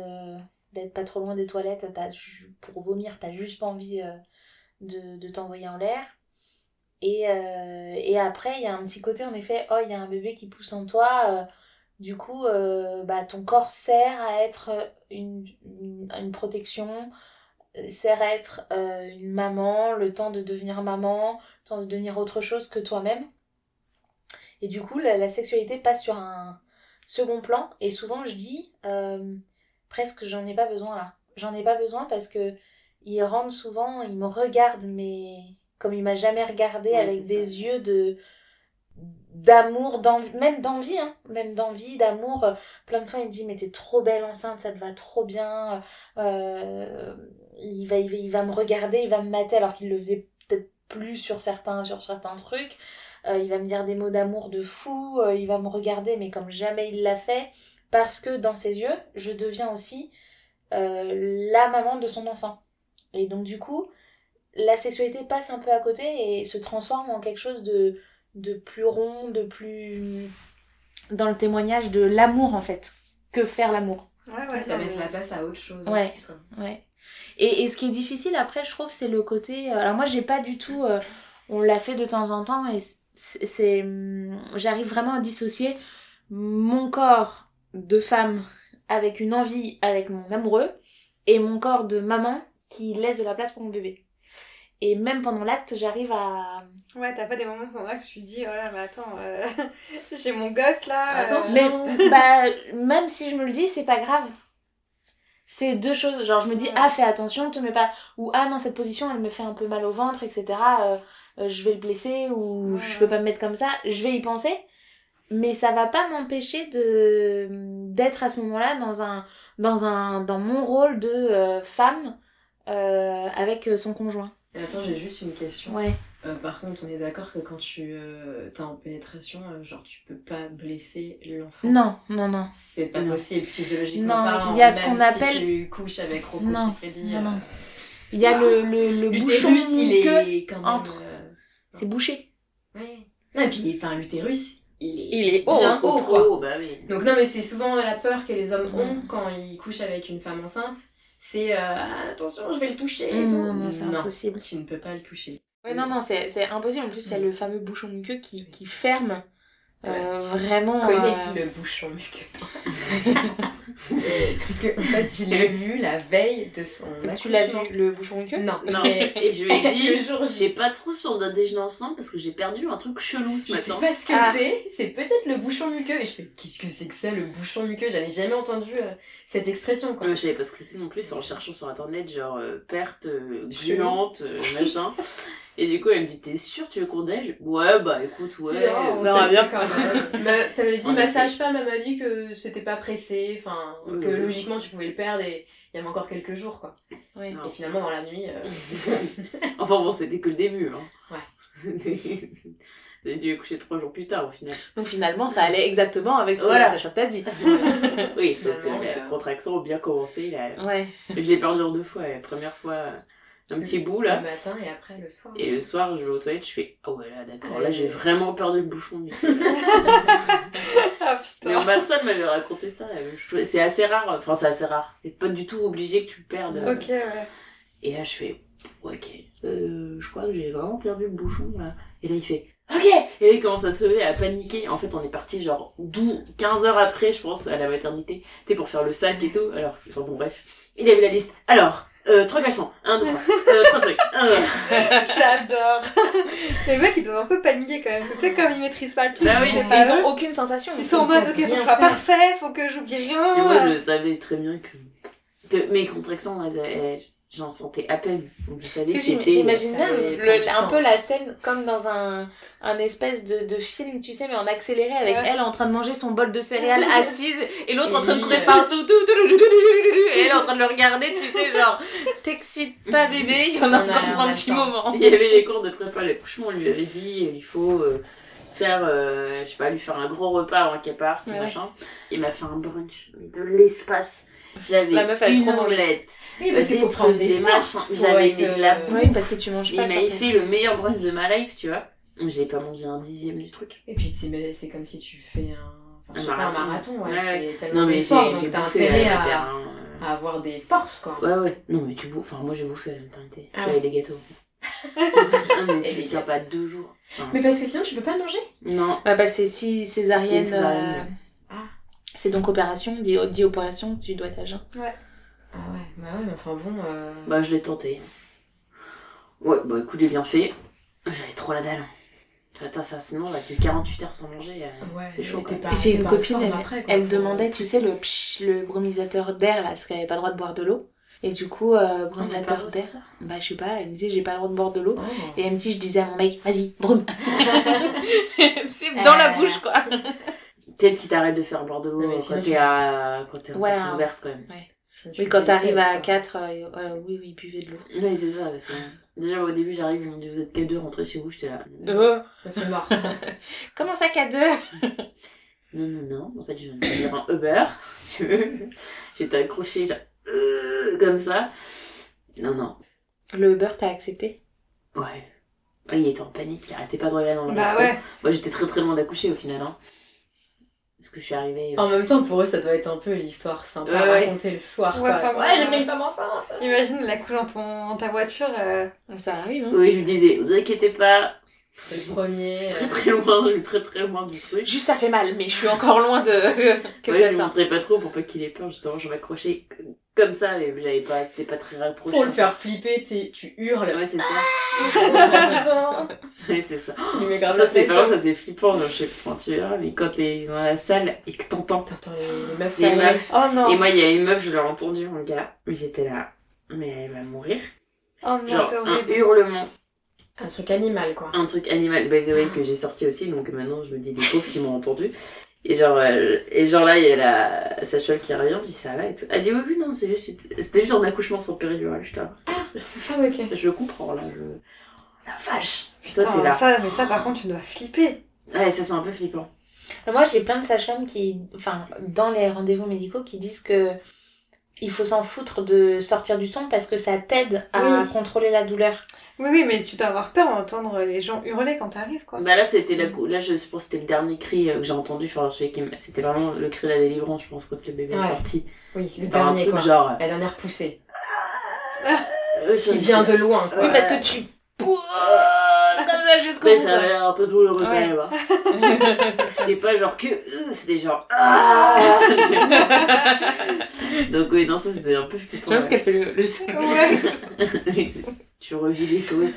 d'être pas trop loin des toilettes, pour vomir, t'as juste pas envie euh, de, t'envoyer en l'air. Et, euh, et après, il y a un petit côté, en effet, oh, il y a un bébé qui pousse en toi. euh, du coup, bah, ton corps sert à être une, une, protection, sert à être une maman, le temps de devenir maman, le temps de devenir autre chose que toi-même. Et du coup, la, la sexualité passe sur un second plan. Et souvent, je dis, euh, presque, j'en ai pas besoin là. J'en ai pas besoin parce que il rentre souvent, il me regarde, mais comme il m'a jamais regardé Ouais, avec des ça. yeux de d'amour, même d'envie, hein, même d'envie, d'amour. Plein de fois, il me dit, mais t'es trop belle enceinte, ça te va trop bien. Euh, il, va, il, va, il va me regarder, il va me mater, alors qu'il le faisait peut-être plus sur certains, sur certains trucs. Euh, il va me dire des mots d'amour de fou, euh, il va me regarder, mais comme jamais il l'a fait, parce que dans ses yeux, je deviens aussi euh, la maman de son enfant. Et donc, du coup, la sexualité passe un peu à côté et se transforme en quelque chose de, de plus rond, de plus. dans le témoignage de l'amour en fait. Que faire l'amour? Ouais, ouais, ça non, laisse mais- la place à autre chose Ouais. aussi. Quoi. Ouais. Et, et ce qui est difficile après, je trouve, c'est le côté. Alors, moi, j'ai pas du tout. euh, on l'a fait de temps en temps et c'est. hum, J'arrive vraiment à dissocier mon corps de femme avec une envie avec mon amoureux et mon corps de maman qui laisse de la place pour mon bébé. Et même pendant l'acte, j'arrive à. Ouais, t'as pas des moments ça que tu dis, oh là, mais attends, euh, j'ai mon gosse là. euh. Mais bah, même si je me le dis, c'est pas grave. C'est deux choses. Genre, je me dis, Ouais. ah, fais attention, te mets pas. Ou, ah, non, cette position, elle me fait un peu mal au ventre, etc. euh, euh, je vais le blesser, ou Ouais. je peux pas me mettre comme ça. Je vais y penser. Mais ça va pas m'empêcher de d'être à ce moment-là dans un dans un dans mon rôle de euh, femme euh, avec son conjoint. Et attends, j'ai juste une question. Ouais. Euh, par contre, on est d'accord que quand tu euh, t'es en pénétration, euh, genre tu peux pas blesser l'enfant. Non, non, non. C'est pas Non. possible physiologiquement Non, il y a ce qu'on appelle- Si tu couches avec Rocco Non, Siffredi, non, euh, non. Il y a Ah. le, le, le bouchon il est quand même. entre- euh, c'est bouché. Ouais. Non, et puis, enfin, l'utérus, il est. Il est haut, bien haut, quoi. haut, bah oui. Donc, non, mais c'est souvent la peur que les hommes Mm. ont quand ils couchent avec une femme enceinte. C'est euh, Ah, attention, je vais le toucher et tout. non, non, c'est impossible. Tu ne peux pas le toucher. Ouais, non, non, c'est c'est impossible. En plus, il y a le fameux bouchon muqueux qui, qui ferme euh, Ouais. vraiment. connais euh, le bouchon muqueux. Parce que en fait, je l'ai vu la veille de son Tu l'as vu, le bouchon muqueux Non, Non, mais et je lui ai dit, Le jour j'ai pas trop sur notre déjeuner ensemble parce que j'ai perdu un truc chelou ce je sais matin. pas ce que Ah. c'est. C'est peut-être le bouchon muqueux. Et je fais, qu'est-ce que c'est que ça, le bouchon muqueux? J'avais jamais entendu euh, cette expression, quoi. Euh, je savais pas ce que c'était non plus, en cherchant sur internet, genre euh, perte euh, gluante, euh, machin. Et du coup, elle me dit, t'es sûre tu veux qu'on déj Ouais, bah écoute, ouais. Euh, on verra bien. quand même. Mais T'avais dit, ma sage-femme, elle m'a dit que c'était pas pressé, enfin, Oui, que oui. logiquement tu pouvais le perdre et il y avait encore quelques jours, quoi. Non. Et finalement, dans la nuit, euh, enfin bon, c'était que le début. Hein. Ouais. J'ai dû coucher trois jours plus tard au final. Donc finalement, ça allait exactement avec ce que Voilà. sage-femme t'a dit. oui, sauf que Finalement, la euh, contraction a bien commencé. Là. Ouais. Je l'ai perdu en deux fois. La première fois, un petit bout le là. matin et après le soir. Et le soir, je vais aux toilettes, je fais Ah ouais, là d'accord, là j'ai vraiment perdu le bouchon. du coup. Ah Mais putain. personne m'avait raconté ça. C'est assez rare, enfin c'est assez rare. C'est pas du tout obligé que tu le perdes. Ok, ouais. Et là je fais Ok, euh, je crois que j'ai vraiment perdu le bouchon là. Et là il fait Ok Et là il commence à se lever, à paniquer. En fait on est parti genre 12, 15 heures après je pense à la maternité. Tu sais pour faire le sac et tout. Alors, enfin, bon bref. Il avait la liste. Alors, euh, trois caleçons, un, deux, trois, euh, trois trucs, un, deux. J'adore. Les mecs, ils doivent un peu paniquer quand même. Parce que tu sais, comme ils maîtrisent pas le truc, Bah oui, c'est Et pas ils eux. ont aucune sensation. Ils sont en mode, ok, faut que je sois parfait, faut que j'oublie rien. Et moi, je savais très bien que, que mes contractions, elles, elles- j'en sentais à peine. Donc, je savais que bah, J'imagine bien un peu la scène comme dans un, un espèce de, de film, tu sais, mais en accéléré avec elle en train de manger son bol de céréales assise et l'autre en train de courir partout. et elle en train de le regarder, tu sais, genre, t'excites pas bébé, il y en a, a encore pour un petit moment. Il y avait les cours de prépa l'accouchement, on lui avait dit, il faut... Euh, faire, euh, je sais pas, lui faire un gros repas avant qu'elle parte, ouais. machin. Il m'a fait un brunch de l'espace. J'avais La meuf, elle a une trop omelette, Oui, parce qu'il faut prendre des des machins. J'avais mis de la euh, Oui, parce que tu manges il pas sur m'avait fait le meilleur brunch de ma life, tu vois. J'avais pas mangé un dixième du truc. Et puis c'est mais c'est comme si tu fais un, enfin, Un sais pas, un marathon. marathon, ouais, Ouais, c'est tellement Non mais j'ai j'ai donc t'as intérêt à la à, terrain. à avoir des forces, quoi. Ouais ouais. Non mais tu bouffes, enfin moi j'ai bouffé à la maternité. Ah J'avais ouais. des gâteaux. non mais Et tu tiens pas deux jours. Enfin, Mais parce que sinon tu peux pas manger. Non. Ouais, bah, c'est si césarienne. C'est donc opération, dit, dit opération, tu dois être à jeun. Ah ouais, bah ouais, mais enfin bon. Euh... Bah, je l'ai tenté. Ouais, bah écoute, j'ai bien fait. J'avais trop la dalle. Attends, ça, sinon, là, que 48 heures sans manger, euh, Ouais, c'est chaud, J'ai une copine, elle, forme après, quoi. elle Faut- demandait, tu sais, le, psh, le brumisateur d'air, là, parce qu'elle avait pas le droit de boire de l'eau. Et du coup, euh, droit, d'air, bah je sais pas, elle me disait, j'ai pas le droit de boire de l'eau. Oh. Et elle me dit, je disais à mon mec, vas-y, brume. c'est dans la bouche, quoi. Peut-être qu'ils t'arrêtent de faire boire de l'eau quand t'es à... quand t'es en Ouais, hein. ouverte, quand même. Oui, quand t'arrives à quoi. 4, euh, euh, oui, oui, buvez de l'eau. Oui, c'est ça, parce que déjà au début, j'arrive, ils m'ont dit, vous êtes qu'à deux, rentrez chez vous, j'étais là. Oh, C'est mort. comment ça qu'à deux? Non, non, non, en fait, je viens un Uber, si tu veux. J'étais accrochée, genre, euh, comme ça. Non, non. Le Uber, t'as accepté? Ouais. Ouais, il était en panique, il arrêtait pas de regarder dans le Bah métro. ouais. Moi, j'étais très très loin d'accoucher au final. Hein. Parce que je suis arrivée. euh, En même temps, pour eux, ça doit être un peu l'histoire sympa Ouais, à ouais. raconter le soir. Ouais, enfin, ouais j'ai une femme enceinte. Imagine la couche dans, ton, dans ta voiture. euh, Ça arrive, hein. Oui, je lui disais, vous inquiétez pas, C'est le premier. très euh, très loin, je suis très très loin du truc. Juste ça fait mal, mais je suis encore loin de que ouais, ça je sorte. montrais pas trop pour pas qu'il ait peur, justement, je m'accrochais comme ça, mais j'avais pas, c'était pas très rapproché. Pour le faire flipper, t'es- tu hurles. Ouais, c'est ça. Putain. Ouais, c'est ça. Tu lui mets grave Ça, la c'est pression. ça c'est flippant, genre, je sais pas quand tu verras, mais quand t'es dans la salle et que t'entends. T'entends les, meufs Les meufs. Oh non. Et moi, il y a une meuf, je l'ai entendue, mon gars, mais j'étais là, mais elle va mourir. Oh non, Genre, c'est un hurlement. Un truc animal, quoi. un truc animal by the way que j'ai sorti aussi donc maintenant je me dis les pauvres qui m'ont entendu et genre euh, et genre là il y a la sage-femme qui revient dis ça va et tout. Elle dit oui oui non c'est juste c'était juste un accouchement sans péridurale je là Ah ouais, ok. je comprends là je la vache. Putain, toi t'es là. ça, mais ça par contre, tu dois flipper. ouais ça c'est un peu flippant. Moi, j'ai plein de sages-femmes qui, enfin, dans les rendez-vous médicaux, qui disent que il faut s'en foutre de sortir du son parce que ça t'aide à Oui. contrôler la douleur. Oui, oui, mais tu dois avoir peur d'entendre les gens hurler quand t'arrives, quoi. bah là c'était la là je pense que c'était le dernier cri euh, que j'ai entendu enfin c'était vraiment le cri de la délivrance je pense quand le bébé Ouais. est sorti Oui, le c'était un dernier, truc quoi. genre La dernière poussée. euh, Qui vient de loin, quoi. Oui, parce que tu ça jusqu'au bout. ça avait l'air un peu douloureux quand Ouais. même. hein. c'était pas genre que euh, c'était genre ah Donc oui, non, ça c'était un peu flippant. Je pense ouais. qu'elle fait le, le son. Ouais. tu revis les choses.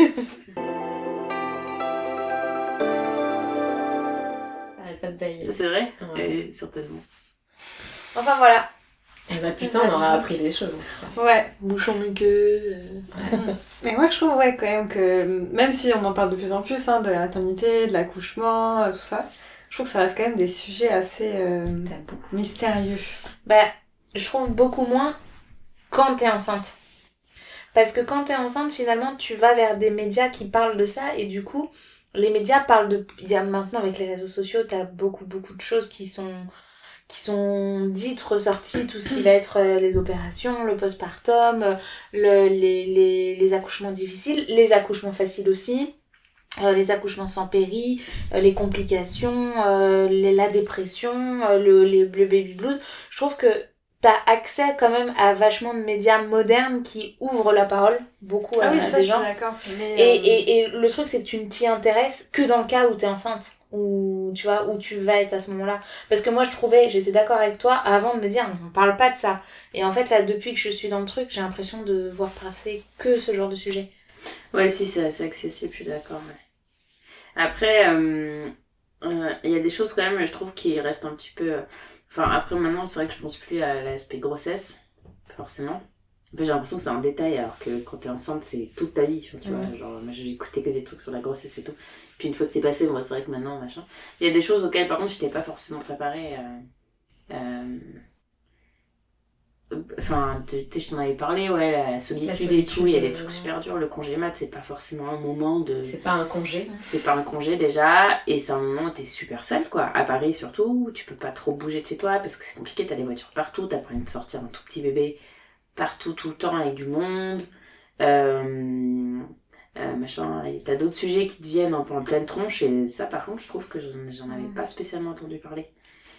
Arrête pas de bailler. C'est vrai? Ouais. Oui, certainement. Enfin voilà, Eh bah putain, on aura appris des choses en tout cas. Ouais. bouchon muqueux. euh, Mais moi, je trouve, ouais, quand même que, même si on en parle de plus en plus, hein, de la maternité, de l'accouchement, euh, tout ça, je trouve que ça reste quand même des sujets assez euh, mystérieux. Bah, je trouve beaucoup moins quand t'es enceinte. Parce que quand t'es enceinte, finalement, tu vas vers des médias qui parlent de ça et du coup, les médias parlent de. Il y a maintenant avec les réseaux sociaux, t'as beaucoup beaucoup de choses qui sont qui sont dites, ressorties, tout ce qui va être euh, les opérations, le postpartum, euh, le, les, les, les accouchements difficiles, les accouchements faciles aussi, euh, les accouchements sans péri, euh, les complications, euh, les- la dépression, le, les, le baby blues. Je trouve que t'as accès quand même à vachement de médias modernes qui ouvrent la parole beaucoup à, Ah oui, à ça, des je suis gens. d'accord. Mais, Et, et, et le truc, c'est que tu ne t'y intéresses que dans le cas où t'es enceinte. Ou tu vois, où tu vas être à ce moment-là. Parce que moi, je trouvais, j'étais d'accord avec toi avant de me dire, on parle pas de ça. Et en fait, là, depuis que je suis dans le truc, j'ai l'impression de voir passer que ce genre de sujet. Ouais, si, c'est accessible, je suis d'accord. ouais. Après, euh, euh, il y a des choses quand même, je trouve, qui restent un petit peu. euh, Enfin, après, maintenant, c'est vrai que je pense plus à l'aspect grossesse, forcément. J'ai l'impression que c'est un détail, alors que quand t'es enceinte, c'est toute ta vie. Tu vois, genre, moi, écouté que des trucs sur la grossesse et tout. Puis une fois que c'est passé, moi, c'est vrai que maintenant, machin. Il y a des choses auxquelles, par contre, j'étais pas forcément préparée. euh, euh, Enfin, tu sais, je t'en avais parlé, ouais, la solitude, La et solitude, tout, il y a des euh, trucs super durs. Le congé mat, c'est pas forcément un moment de. C'est pas un congé. C'est pas un congé déjà, et c'est un moment où t'es super seul, quoi. À Paris surtout, tu peux pas trop bouger de chez toi parce que c'est compliqué, t'as des voitures partout, t'as pas envie de sortir un tout petit bébé partout, tout le temps avec du monde. Euh, euh, machin, et t'as d'autres sujets qui te viennent peu en pleine tronche, et ça, par contre, je trouve que j'en avais Mm. pas spécialement entendu parler.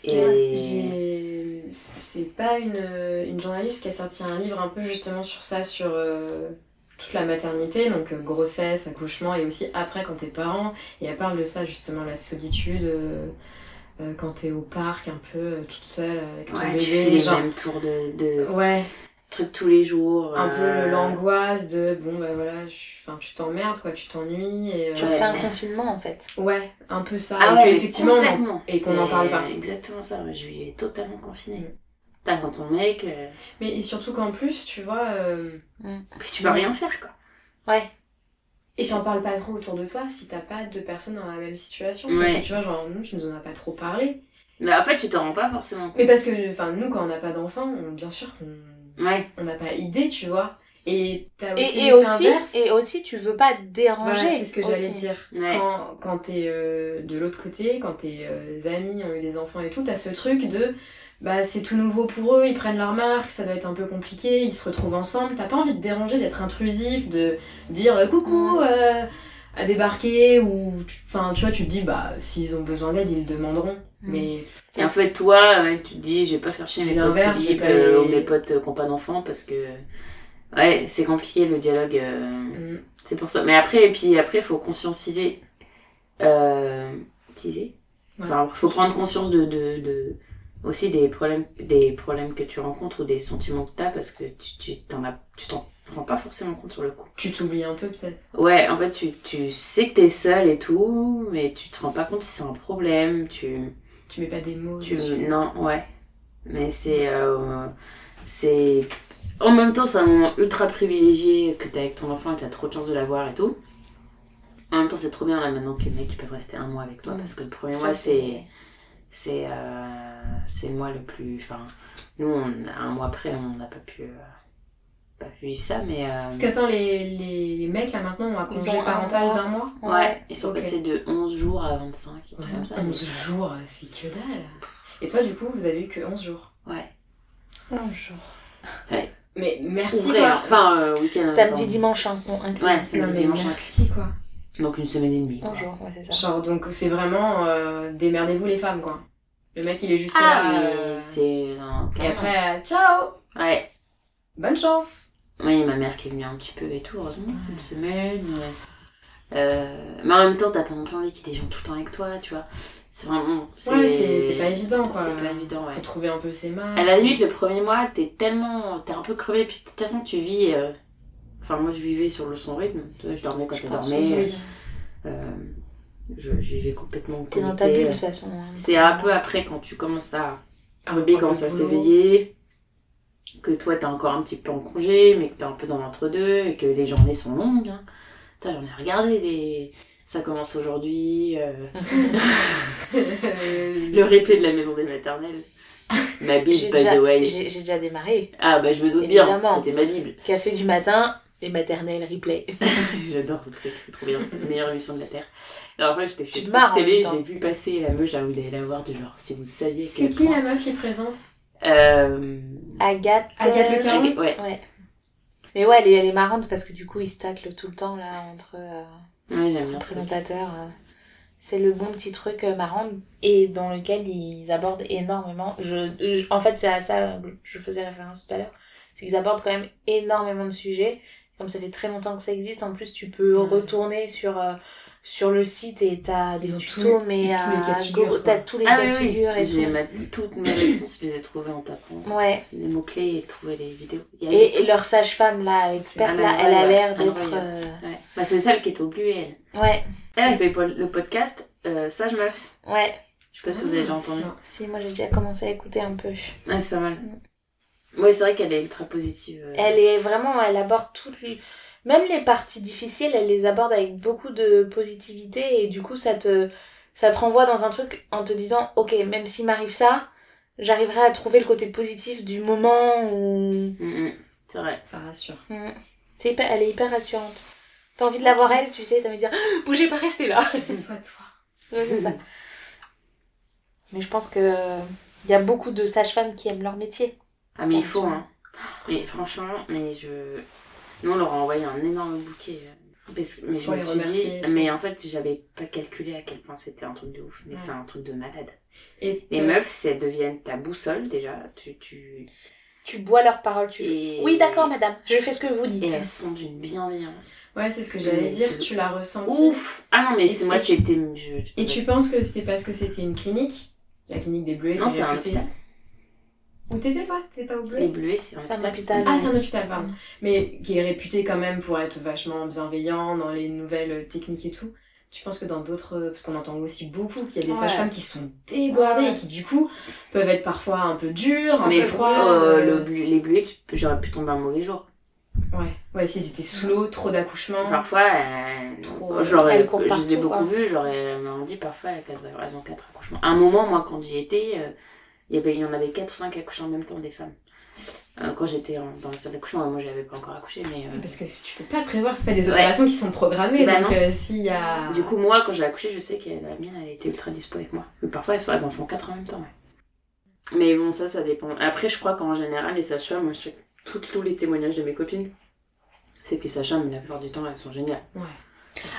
Et. C'est pas une, une journaliste qui a sorti un livre un peu justement sur ça, sur euh, toute la maternité, donc euh, grossesse, accouchement et aussi après quand t'es parent. Et elle parle de ça justement, la solitude, euh, quand t'es au parc un peu toute seule avec ton Ouais, bébé. tu fais les genre- mêmes tours de, de Ouais, trucs tous les jours. un peu euh, l'angoisse de bon bah voilà, je- enfin tu t'emmerdes quoi, tu t'ennuies et Tu euh, refais un confinement en fait. ouais, un peu ça. Ah et ouais, effectivement, on et qu'on n'en parle pas. Exactement ça, je vivais totalement confinée. Mm. T'as quand ton mec, euh, mais et surtout qu'en plus, tu vois. euh, puis tu peux rien faire quoi. Ouais. Et t'en parles pas trop autour de toi si t'as pas deux personnes dans la même situation. Ouais. Parce que tu vois, genre, nous, tu nous en as pas trop parlé. Mais en fait, tu t'en rends pas forcément compte. Mais parce que, enfin, nous, quand on n'a pas d'enfant, on- bien sûr qu'on Ouais, on n'a pas idée, tu vois. Et t'as aussi Et, et aussi, inverse. et aussi, tu veux pas déranger. Voilà, c'est ce que j'allais dire. ouais. Quand, quand t'es euh, de l'autre côté, quand tes euh, amis ont eu des enfants et tout, t'as ce truc de bah c'est tout nouveau pour eux, ils prennent leur marque, ça doit être un peu compliqué, ils se retrouvent ensemble. T'as pas envie de déranger, d'être intrusif, de dire euh, coucou Mm. euh, à débarquer ou tu- enfin tu vois tu te dis bah s'ils ont besoin d'aide ils le demanderont. Mm. Mais Et en fait, toi, ouais, tu te dis, je vais pas faire chier mes potes les- euh, ou mes potes euh, qui ont pas d'enfants parce que. Ouais, c'est compliqué le dialogue. euh, mm, C'est pour ça. Mais après, et puis après, il faut conscientiser. Euh. Teaser. Ouais. Enfin, faut prendre conscience de, de, de. Aussi des problèmes, des problèmes que tu rencontres ou des sentiments que t'as parce que tu, tu t'en as, tu t'en rends pas forcément compte sur le coup. tu t'oublies un peu peut-être. Ouais, en fait, tu, tu sais que t'es seule et tout, mais tu te rends pas compte si c'est un problème, tu, Tu mets pas des mots. tu, non, ouais. Mais c'est, euh, c'est, en même temps, c'est un moment ultra privilégié que t'es avec ton enfant et t'as trop de chance de l'avoir et tout. En même temps, c'est trop bien là maintenant que les mecs ils peuvent rester un mois avec toi Mm. parce que le premier Ça, mois c'est, c'est, euh, c'est le mois le plus, enfin, nous on, un mois après on n'a pas pu, euh, pas vivre ça, mais. euh, Parce que attends, les, les, les mecs là maintenant ont un congé parental d'un mois? Ouais, ils sont ok. passés de 11 jours à 25, un truc comme ça. 11 jours, c'est que dalle. Et toi, du coup, vous avez eu que 11 jours? Ouais. Bonjour. Mais merci, Ouvrez, quoi. hein. Enfin, euh, week-end. Samedi, pardon. dimanche, hein, bon. Ouais, samedi, dimanche. merci, quoi. Donc une semaine et demie. quoi. Bonjour, ouais, c'est ça. Genre, donc c'est vraiment euh, démerdez-vous les femmes, quoi. Le mec, il est juste Ah, là. mais euh, c'est. Et après, euh, ciao Ouais. Bonne chance Oui, ma mère qui est venue un petit peu et tout, heureusement. Une semaine. ouais. Euh, mais en même temps, t'as pas non plus envie qu'il y ait des gens tout le temps avec toi, tu vois. C'est vraiment. Ouais, c'est c'est pas évident, quoi. C'est pas évident, ouais. Faut trouver un peu ses marques. À la limite, le premier mois, t'es tellement. T'es un peu crevé, puis de toute façon, tu vis. euh, Enfin, moi, je vivais sur le son rythme. Je dormais quand Je dormais. Oui. euh, je, je vivais complètement. T'es dans ta bulle de toute façon. hein. C'est un peu après quand tu commences à. Ah, bébé commence à boulot. s'éveiller. Que toi, t'es encore un petit peu en congé, mais que t'es un peu dans l'entre-deux, et que les journées sont longues. Hein. Putain, j'en ai regardé des. Ça commence aujourd'hui. euh, Le replay de la maison des maternelles. Ma J'ai Bible, by déjà, the way. j'ai- j'ai déjà démarré. Ah, bah, je me doute bien. C'était ma Bible. Café du matin et maternelle replay. J'adore ce truc, c'est trop bien. Meilleure émission de la Terre. Alors après, j'étais chez en Télé, j'ai vu passer la meuf, j'ai envie d'aller la voir, du genre, si vous saviez C'est qui point- la meuf qui présente? Agathe. Agathe Le euh, Caron Aga- Ouais, Ouais. Mais ouais, elle est, elle est marrante parce que du coup, ils se taclent tout le temps là entre, euh, ouais entre bien. présentateurs. euh. C'est le bon petit truc euh, marrant et dans lequel ils abordent énormément. Je, je- en fait, c'est à ça que je faisais référence tout à l'heure. C'est qu'ils abordent quand même énormément de sujets. Comme ça fait très longtemps que ça existe, en plus, tu peux Ouais. retourner sur, euh, sur le site et t'as des tutos, tous- mais tous les à cas de figure, go- quoi. t'as tous les Ah cas oui, de oui. figure et J'ai tout. ma- toutes mes réponses, je les ai trouvées en tapant Ouais. les mots-clés et trouvé les vidéos. Il y a Et, leur sage-femme, là, experte, là, elle a l'air d'être... Ouais. Bah, c'est celle qui est au plus, elle. euh, Ouais, Elle a fait le podcast euh, Sage Meuf. ouais. Je sais pas si vous avez déjà entendu. Non. Si, moi j'ai déjà commencé à écouter un peu. Ouais, c'est pas mal. Ouais, c'est vrai qu'elle est ultra positive. euh. Elle est vraiment, elle aborde toutes les... Même les parties difficiles, elle les aborde avec beaucoup de positivité et du coup ça te, ça te renvoie dans un truc en te disant ok, même s'il m'arrive ça, j'arriverai à trouver le côté positif du moment où... Mm, mm. C'est vrai. Ça rassure. Mm. C'est hyper, elle est hyper rassurante. T'as envie de la voir elle, tu sais, t'as envie de dire Ah, bougez pas, restez là. Sois toi. Ouais, c'est ça. Mais je pense que il y a beaucoup de sages-femmes qui aiment leur métier. Ah, mais il faut, hein. Mais franchement, mais je. Nous, on leur a envoyé un énorme bouquet. euh, Parce que, mais je me suis remercier dit, mais en fait, j'avais pas calculé à quel point c'était un truc de ouf. Mais Ouais. c'est un truc de malade. Et Les meufs, si elles deviennent ta boussole, déjà, tu. tu... Tu bois leurs paroles, tu Et... Oui, d'accord, madame, je fais ce que vous dites. Et elles sont d'une bienveillance. Ouais, c'est ce que j'allais dire. tu- l'as ressenti. Ouf Ah non, mais c'est moi, c'était. je- Et tu penses que c'est parce que c'était une clinique? La clinique des Bleuets Non, c'est un hôpital. Où t'étais toi C'était pas au Les Bleuet bleus, c'est un C'est un hôpital. Ah, c'est un hôpital, pardon. Mais qui est réputé quand même pour être vachement bienveillant dans les nouvelles techniques et tout. Tu penses que dans d'autres. Parce qu'on entend aussi beaucoup qu'il y a des Ouais. sages-femmes qui sont débordées Ouais. et qui, du coup, peuvent être parfois un peu dures, un Mais peu froides. euh, euh, le bleu- les bleus, tu peux- j'aurais pu tomber un mauvais jour. Ouais. Ouais, si c'était sous l'eau, trop d'accouchements. Parfois, euh, Trop, je, l'aurais- je les ai beaucoup quoi. vues, j'aurais m'en dit parfois qu'elles avaient raison quatre accouchements. À un moment, moi, quand j'y étais, euh, il y avait, il y en avait quatre ou cinq accouchements en même temps des femmes. Euh, quand j'étais dans la salle d'accouchement, moi, j'avais pas encore accouché, mais euh, Parce que si tu peux pas prévoir, c'est pas des Ouais. opérations qui sont programmées. Bah donc non. euh, s'il y a. du coup, moi, quand j'ai accouché, je sais que la mienne, elle était ultra dispo avec moi. Mais parfois, elles, elles en font quatre en même temps. ouais. Mais bon, ça, ça dépend. Après, je crois qu'en général, les sages-femmes, moi, je sais tous les témoignages de mes copines, c'est que les sages-femmes, la plupart du temps, elles sont géniales.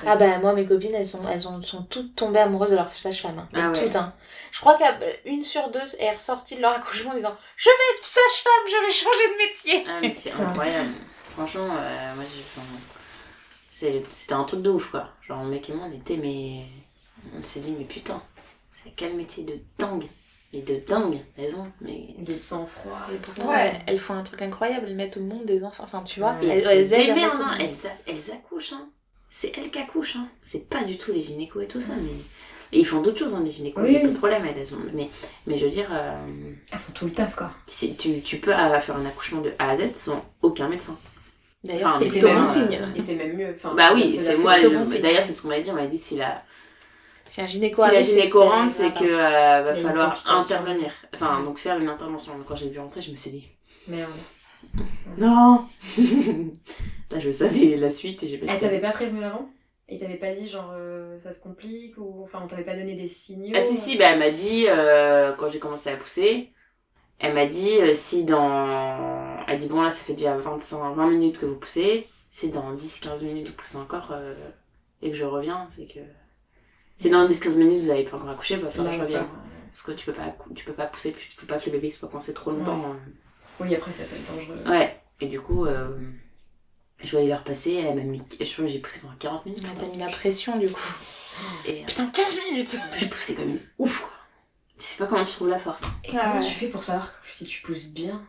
Ah bah moi mes copines elles sont elles ont- sont toutes tombées amoureuses de leur sage-femme. hein. Ah ouais. Toutes hein. Je crois qu'une sur deux est ressortie de leur accouchement en disant je vais être sage-femme, je vais changer de métier. Ah, mais c'est incroyable. Franchement, euh, moi j'ai. C'était un truc de ouf quoi. Genre, mec et moi on était, mais. On s'est dit, mais putain, c'est quel métier de dingue. Et de dingue, raison, mais. De sang-froid. Et pourtant Ouais. elles, elles font un truc incroyable, elles mettent au monde des enfants. Enfin tu vois. Et elles, elles, elles hein. elles, elles accouchent. Hein. C'est elles qui accouchent. Hein. C'est pas du tout les gynécos et tout ça, mais. Et ils font d'autres choses, hein, les gynécos, Oui, il y a pas de problème, elles ont... mais, mais je veux dire, euh, Elles font tout le taf, quoi. tu, tu peux euh, faire un accouchement de A à Z sans aucun médecin. D'ailleurs Enfin, c'est plutôt même, bon euh, signe. Et c'est même mieux. Enfin, Bah oui, c'est moi, d'ailleurs c'est ce qu'on m'a dit, on m'a dit si la, Si un gynéco Si la gynéco rentre, c'est- c'est que euh, va falloir intervenir. Enfin, donc faire une intervention. Donc, quand j'ai vu rentrer, je me suis dit Merde. Non. Là, je savais la suite et j'ai pas. Elle t'avait pas prévenu avant? Et t'avait pas dit genre euh, ça se complique ou enfin on t'avait pas donné des signaux Ah si si, bah, elle m'a dit euh, quand j'ai commencé à pousser, elle m'a dit euh, si dans, elle dit bon là ça fait déjà 25, 20 minutes que vous poussez, si dans 10-15 minutes vous poussez encore euh, et que je reviens, c'est que si dans 10-15 minutes vous avez pas encore accouché, il va falloir que je revienne. Parce que tu peux pas, tu peux pas pousser, tu peux pas que le bébé soit coincé trop longtemps. Ouais. hein. Oui après ça peut être dangereux. Ouais, et du coup, euh, je voyais leur passer, elle m'a mis. Je crois que j'ai poussé pendant 40 minutes. Ah, T'as mis la pression du coup. Et Putain, 15 minutes j'ai poussé comme une ouf, quoi. Je sais pas comment tu trouves la force. Et Ah comment ouais. tu fais pour savoir si tu pousses bien?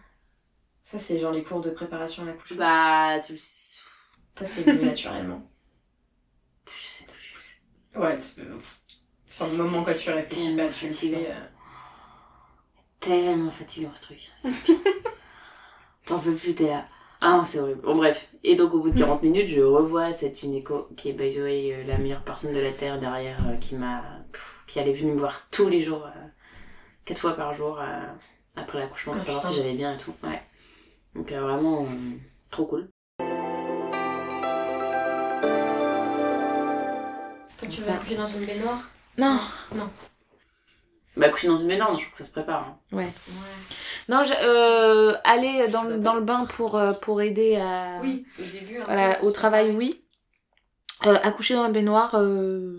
Ça c'est genre les cours de préparation à l'accouchement. Bah, tu le sais. Toi c'est venu naturellement. Je sais plus. Ouais, tu peux... Sur le moment quand tu réfléchis pas, tu le fais. euh, Tellement fatigant ce truc. T'en peux plus, t'es là. Ah non, c'est horrible. Bon, bref. Et donc, au bout de 40 minutes, je revois cette gynéco qui est, by the way, euh, la meilleure personne de la Terre derrière, euh, qui m'a. qui allait venir me voir tous les jours, euh, quatre fois par jour, euh, après l'accouchement, pour Ah, savoir putain. si j'allais bien et tout. Ouais. Donc, vraiment, trop cool. Toi tu vas accoucher dans une baignoire? Non Bah, coucher dans une baignoire, je trouve que ça se prépare. hein. Ouais. Non, je, euh, aller dans, dans le bain pour, euh, pour aider à, Oui, au début. un voilà, peu, au travail, oui. Euh, accoucher dans la baignoire, euh.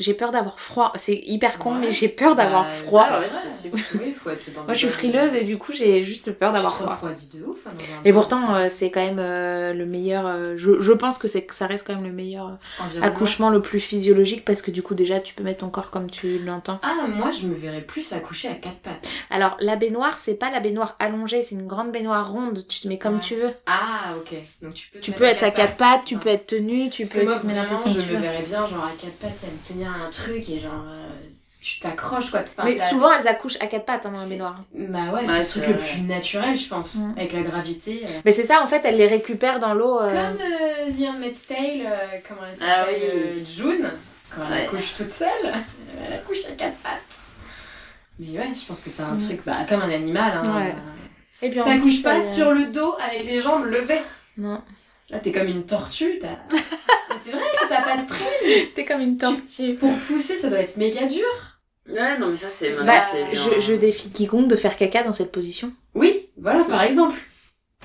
J'ai peur d'avoir froid. C'est hyper con, Ouais. mais j'ai peur d'avoir Bah, froid. Ouais, c'est possible. Oui, faut être dans Moi, je suis frileuse et du coup, j'ai juste peur d'avoir froid. de ouf. hein, Et pourtant, euh, c'est quand même euh, le meilleur. euh, je, je pense que c'est que ça reste quand même le meilleur accouchement le plus physiologique parce que du coup, déjà, tu peux mettre ton corps comme tu l'entends. Ah, moi je me verrais plus accoucher à quatre pattes. Alors, la baignoire, c'est pas la baignoire allongée, c'est une grande baignoire ronde. Tu te mets comme tu veux. Ah, ok. Donc tu peux. Tu peux être à quatre pattes, tu peux être tenu, tu peux moi, tu te mets je me verrais bien, genre à quatre pattes, à me tenir un truc et genre. euh, tu t'accroches quoi. Enfin, Mais souvent, elles accouchent à quatre pattes hein, dans la baignoire. Bah ouais, c'est le truc le plus naturel, je pense, Mm. avec la gravité. euh. Mais c'est ça, en fait, elle les récupère dans l'eau. euh, Comme euh, The Handmaid's Tale, euh, comment elle Ah s'appelle oui. euh, June, quand elle Ouais. accouche toute seule, elle accouche à quatre pattes. Mais ouais, je pense que t'as un Mm. truc, bah, comme un animal. Hein. Ouais. Et puis en T'accouches pas sur le dos avec les jambes levées. Non. Là, t'es comme une tortue. T'as... c'est vrai que t'as pas de prise. T'es comme une tortue. Pour pousser, ça doit être méga dur. Ouais, non, mais ça, c'est Bah, je, je défie quiconque de faire caca dans cette position. Oui, voilà, par exemple.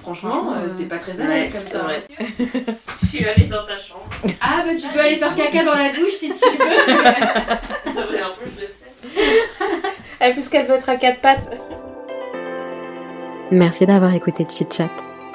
Franchement, euh, euh, t'es pas très à l'aise Ouais, comme ça. vrai. Je suis allée dans ta chambre. Ah, bah tu peux aller faire caca dans la douche si tu veux. Mais en plus, je le sais. Et puisqu'elle veut être à quatre pattes. Merci d'avoir écouté Chit Chat.